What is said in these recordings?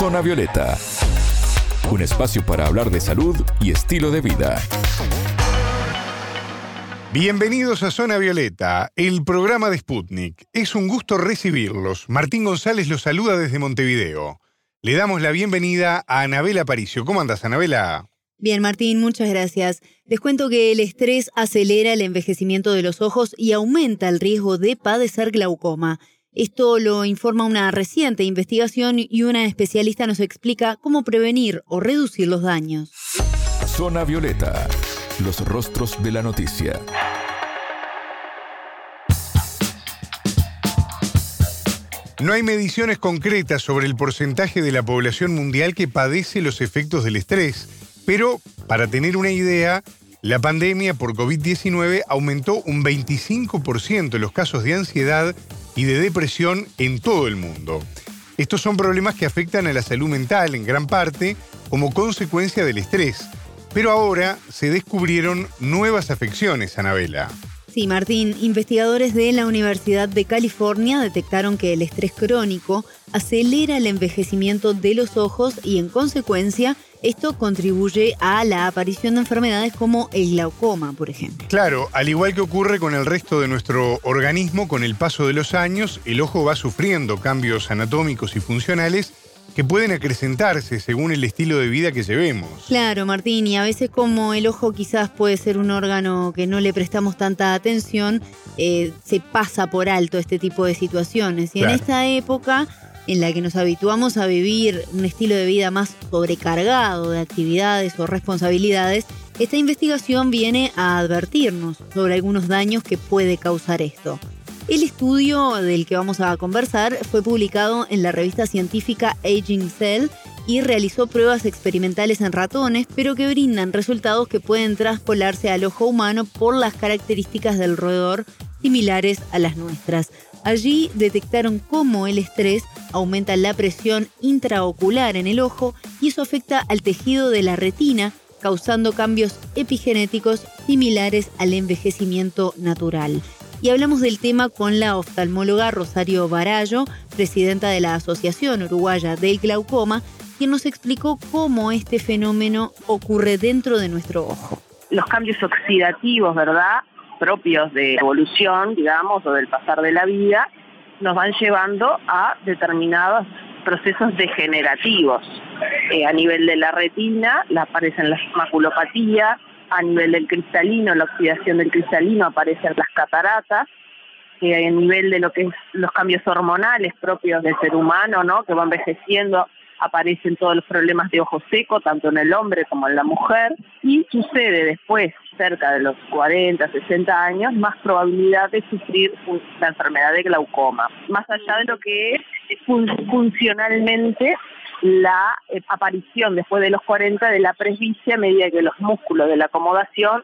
Zona Violeta, un espacio para hablar de salud y estilo de vida. Bienvenidos a Zona Violeta, el programa de Sputnik. Es un gusto recibirlos. Martín González los saluda desde Montevideo. Le damos la bienvenida a Anabela Paricio. ¿Cómo andas, Anabela? Bien, Martín, muchas gracias. Les cuento que el estrés acelera el envejecimiento de los ojos y aumenta el riesgo de padecer glaucoma. Esto lo informa una reciente investigación y una especialista nos explica cómo prevenir o reducir los daños. Zona Violeta, los rostros de la noticia. No hay mediciones concretas sobre el porcentaje de la población mundial que padece los efectos del estrés pero, para tener una idea, la pandemia por COVID-19 aumentó un 25% los casos de ansiedad y de depresión en todo el mundo. Estos son problemas que afectan a la salud mental en gran parte como consecuencia del estrés. Pero ahora se descubrieron nuevas afecciones, Anabela. Sí, Martín, investigadores de la Universidad de California detectaron que el estrés crónico acelera el envejecimiento de los ojos y en consecuencia esto contribuye a la aparición de enfermedades como el glaucoma, por ejemplo. Claro, al igual que ocurre con el resto de nuestro organismo, con el paso de los años, el ojo va sufriendo cambios anatómicos y funcionales que pueden acrecentarse según el estilo de vida que llevemos. Claro, Martín, y a veces como el ojo quizás puede ser un órgano que no le prestamos tanta atención, eh, se pasa por alto este tipo de situaciones. Y en esta época en la que nos habituamos a vivir un estilo de vida más sobrecargado de actividades o responsabilidades, esta investigación viene a advertirnos sobre algunos daños que puede causar esto. El estudio del que vamos a conversar fue publicado en la revista científica Aging Cell y realizó pruebas experimentales en ratones, pero que brindan resultados que pueden traspolarse al ojo humano por las características del roedor similares a las nuestras. Allí detectaron cómo el estrés aumenta la presión intraocular en el ojo y eso afecta al tejido de la retina, causando cambios epigenéticos similares al envejecimiento natural y hablamos del tema con la oftalmóloga Rosario Barallo, presidenta de la Asociación Uruguaya del Glaucoma, quien nos explicó cómo este fenómeno ocurre dentro de nuestro ojo. Los cambios oxidativos, ¿verdad? propios de evolución, digamos, o del pasar de la vida, nos van llevando a determinados procesos degenerativos. Eh, a nivel de la retina, aparecen las maculopatías, a nivel del cristalino, la oxidación del cristalino aparecen las cataratas, que a nivel de lo que es los cambios hormonales propios del ser humano, ¿no? que va envejeciendo, aparecen todos los problemas de ojo seco, tanto en el hombre como en la mujer, y sucede después, cerca de los 40, 60 años, más probabilidad de sufrir la enfermedad de glaucoma. Más allá de lo que es funcionalmente la eh, aparición después de los 40 de la presbicia a medida que los músculos de la acomodación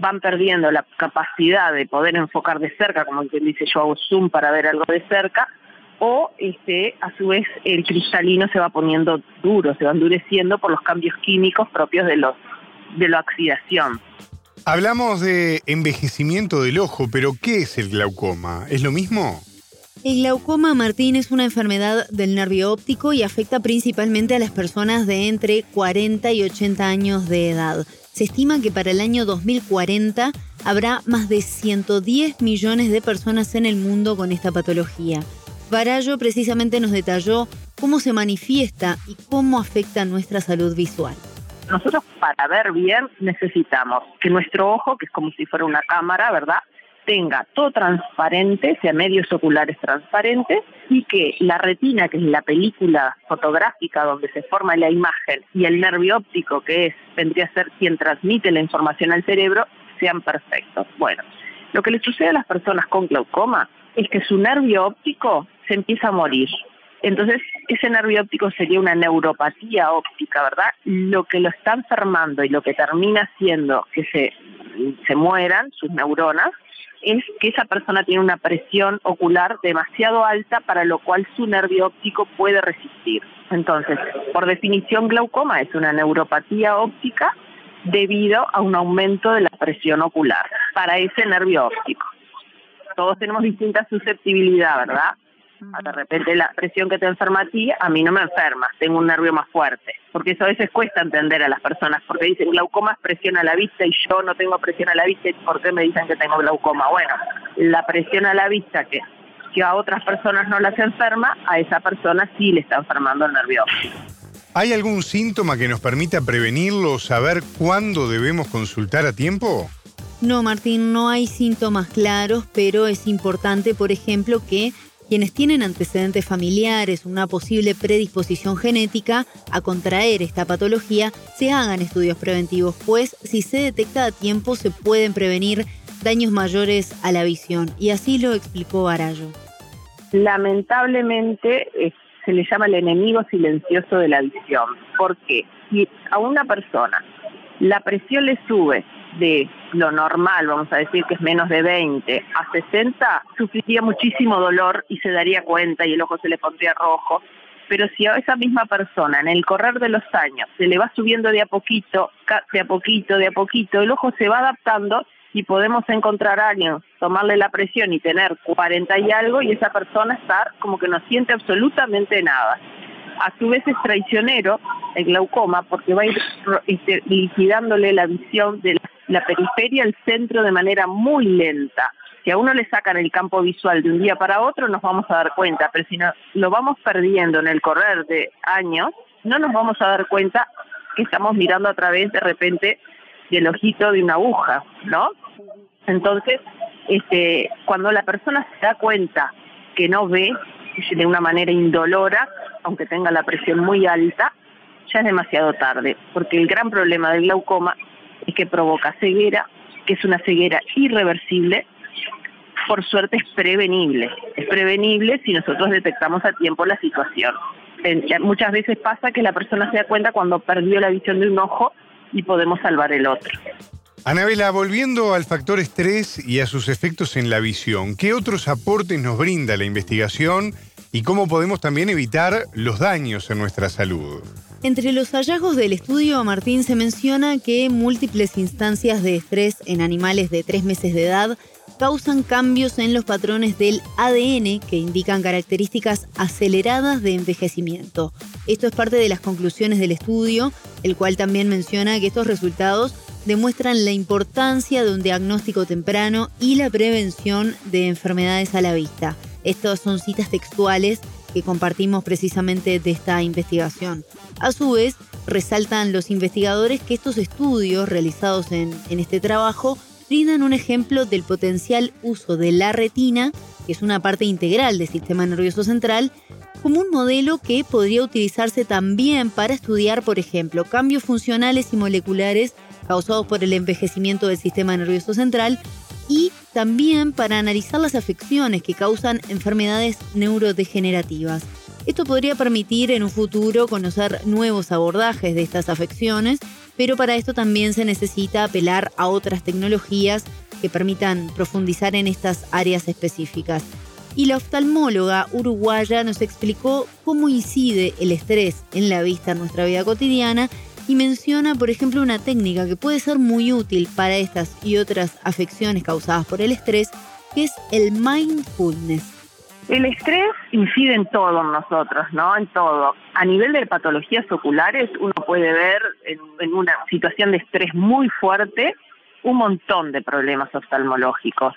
van perdiendo la capacidad de poder enfocar de cerca, como quien dice yo hago zoom para ver algo de cerca, o este, a su vez el cristalino se va poniendo duro, se va endureciendo por los cambios químicos propios de, los, de la oxidación. Hablamos de envejecimiento del ojo, pero ¿qué es el glaucoma? ¿Es lo mismo? El glaucoma, Martín, es una enfermedad del nervio óptico y afecta principalmente a las personas de entre 40 y 80 años de edad. Se estima que para el año 2040 habrá más de 110 millones de personas en el mundo con esta patología. Barallo precisamente nos detalló cómo se manifiesta y cómo afecta nuestra salud visual. Nosotros para ver bien necesitamos que nuestro ojo, que es como si fuera una cámara, ¿verdad? Tenga todo transparente, sea medios oculares transparentes, y que la retina, que es la película fotográfica donde se forma la imagen, y el nervio óptico, que es, vendría a ser quien transmite la información al cerebro, sean perfectos. Bueno, lo que le sucede a las personas con glaucoma es que su nervio óptico se empieza a morir. Entonces, ese nervio óptico sería una neuropatía óptica, ¿verdad? Lo que lo está enfermando y lo que termina haciendo que se, se mueran sus neuronas es que esa persona tiene una presión ocular demasiado alta para lo cual su nervio óptico puede resistir. Entonces, por definición, glaucoma es una neuropatía óptica debido a un aumento de la presión ocular para ese nervio óptico. Todos tenemos distinta susceptibilidad, ¿verdad? De repente la presión que te enferma a ti, a mí no me enferma, tengo un nervio más fuerte. Porque eso a veces cuesta entender a las personas, porque dicen glaucoma es presión a la vista y yo no tengo presión a la vista, ¿por qué me dicen que tengo glaucoma? Bueno, la presión a la vista que, que a otras personas no las enferma, a esa persona sí le está enfermando el nervio. ¿Hay algún síntoma que nos permita prevenirlo o saber cuándo debemos consultar a tiempo? No, Martín, no hay síntomas claros, pero es importante, por ejemplo, que quienes tienen antecedentes familiares, una posible predisposición genética a contraer esta patología, se hagan estudios preventivos, pues si se detecta a tiempo se pueden prevenir daños mayores a la visión. Y así lo explicó Barallo. Lamentablemente se le llama el enemigo silencioso de la visión. porque Si a una persona la presión le sube de lo normal, vamos a decir que es menos de 20 a 60, sufriría muchísimo dolor y se daría cuenta y el ojo se le pondría rojo. Pero si a esa misma persona en el correr de los años se le va subiendo de a poquito, de a poquito, de a poquito, el ojo se va adaptando y podemos encontrar años, tomarle la presión y tener 40 y algo y esa persona estar como que no siente absolutamente nada. A su vez es traicionero el glaucoma porque va a ir este, liquidándole la visión de la periferia al centro de manera muy lenta. Si a uno le sacan el campo visual de un día para otro, nos vamos a dar cuenta, pero si no, lo vamos perdiendo en el correr de años, no nos vamos a dar cuenta que estamos mirando a través de repente del ojito de una aguja, ¿no? Entonces, este, cuando la persona se da cuenta que no ve de una manera indolora, aunque tenga la presión muy alta, ya es demasiado tarde, porque el gran problema del glaucoma es que provoca ceguera, que es una ceguera irreversible, por suerte es prevenible. Es prevenible si nosotros detectamos a tiempo la situación. muchas veces pasa que la persona se da cuenta cuando perdió la visión de un ojo y podemos salvar el otro. Anabela, volviendo al factor estrés y a sus efectos en la visión, ¿qué otros aportes nos brinda la investigación y cómo podemos también evitar los daños en nuestra salud? Entre los hallazgos del estudio, Martín se menciona que múltiples instancias de estrés en animales de tres meses de edad causan cambios en los patrones del ADN que indican características aceleradas de envejecimiento. Esto es parte de las conclusiones del estudio, el cual también menciona que estos resultados demuestran la importancia de un diagnóstico temprano y la prevención de enfermedades a la vista. Estas son citas textuales que compartimos precisamente de esta investigación. A su vez, resaltan los investigadores que estos estudios realizados en, en este trabajo brindan un ejemplo del potencial uso de la retina, que es una parte integral del sistema nervioso central, como un modelo que podría utilizarse también para estudiar, por ejemplo, cambios funcionales y moleculares causados por el envejecimiento del sistema nervioso central también para analizar las afecciones que causan enfermedades neurodegenerativas. Esto podría permitir en un futuro conocer nuevos abordajes de estas afecciones, pero para esto también se necesita apelar a otras tecnologías que permitan profundizar en estas áreas específicas. Y la oftalmóloga uruguaya nos explicó cómo incide el estrés en la vista en nuestra vida cotidiana y menciona, por ejemplo, una técnica que puede ser muy útil para estas y otras afecciones causadas por el estrés, que es el mindfulness. El estrés incide en todo en nosotros, ¿no? En todo. A nivel de patologías oculares, uno puede ver en, una situación de estrés muy fuerte un montón de problemas oftalmológicos.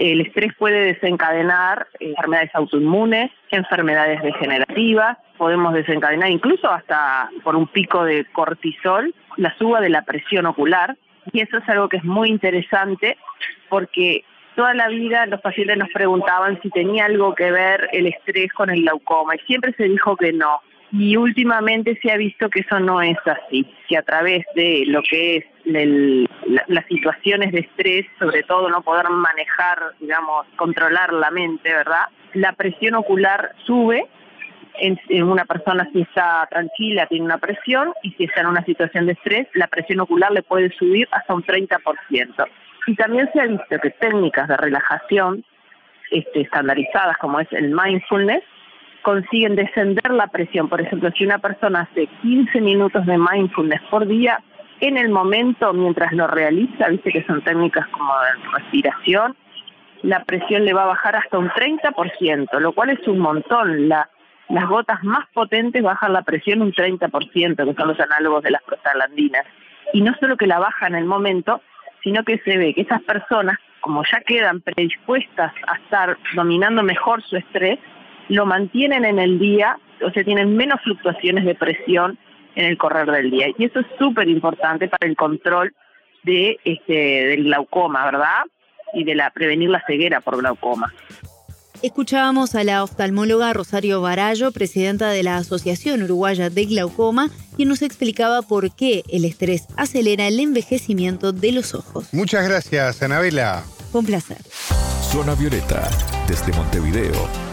El estrés puede desencadenar enfermedades autoinmunes, enfermedades degenerativas, podemos desencadenar incluso hasta por un pico de cortisol, la suba de la presión ocular. Y eso es algo que es muy interesante porque toda la vida los pacientes nos preguntaban si tenía algo que ver el estrés con el glaucoma y siempre se dijo que no. Y últimamente se ha visto que eso no es así, que a través de lo que es las situaciones de estrés, sobre todo no poder manejar, digamos, controlar la mente, ¿verdad? La presión ocular sube en, en, una persona si está tranquila tiene una presión y si está en una situación de estrés, la presión ocular le puede subir hasta un 30%. Y también se ha visto que técnicas de relajación este, estandarizadas como es el mindfulness consiguen descender la presión. Por ejemplo, si una persona hace 15 minutos de mindfulness por día, en el momento mientras lo realiza, viste que son técnicas como respiración, la presión le va a bajar hasta un 30%, lo cual es un montón. La, las gotas más potentes bajan la presión un 30%, que son los análogos de las prostaglandinas. Y no solo que la baja en el momento, sino que se ve que esas personas, como ya quedan predispuestas a estar dominando mejor su estrés, lo mantienen en el día, o sea, tienen menos fluctuaciones de presión en el correr del día. Y eso es súper importante para el control de este, del glaucoma, ¿verdad? Y de la prevenir la ceguera por glaucoma. Escuchábamos a la oftalmóloga Rosario Barallo, presidenta de la Asociación Uruguaya de Glaucoma, quien nos explicaba por qué el estrés acelera el envejecimiento de los ojos. Muchas gracias, Anabela. Con placer. Zona Violeta, desde Montevideo,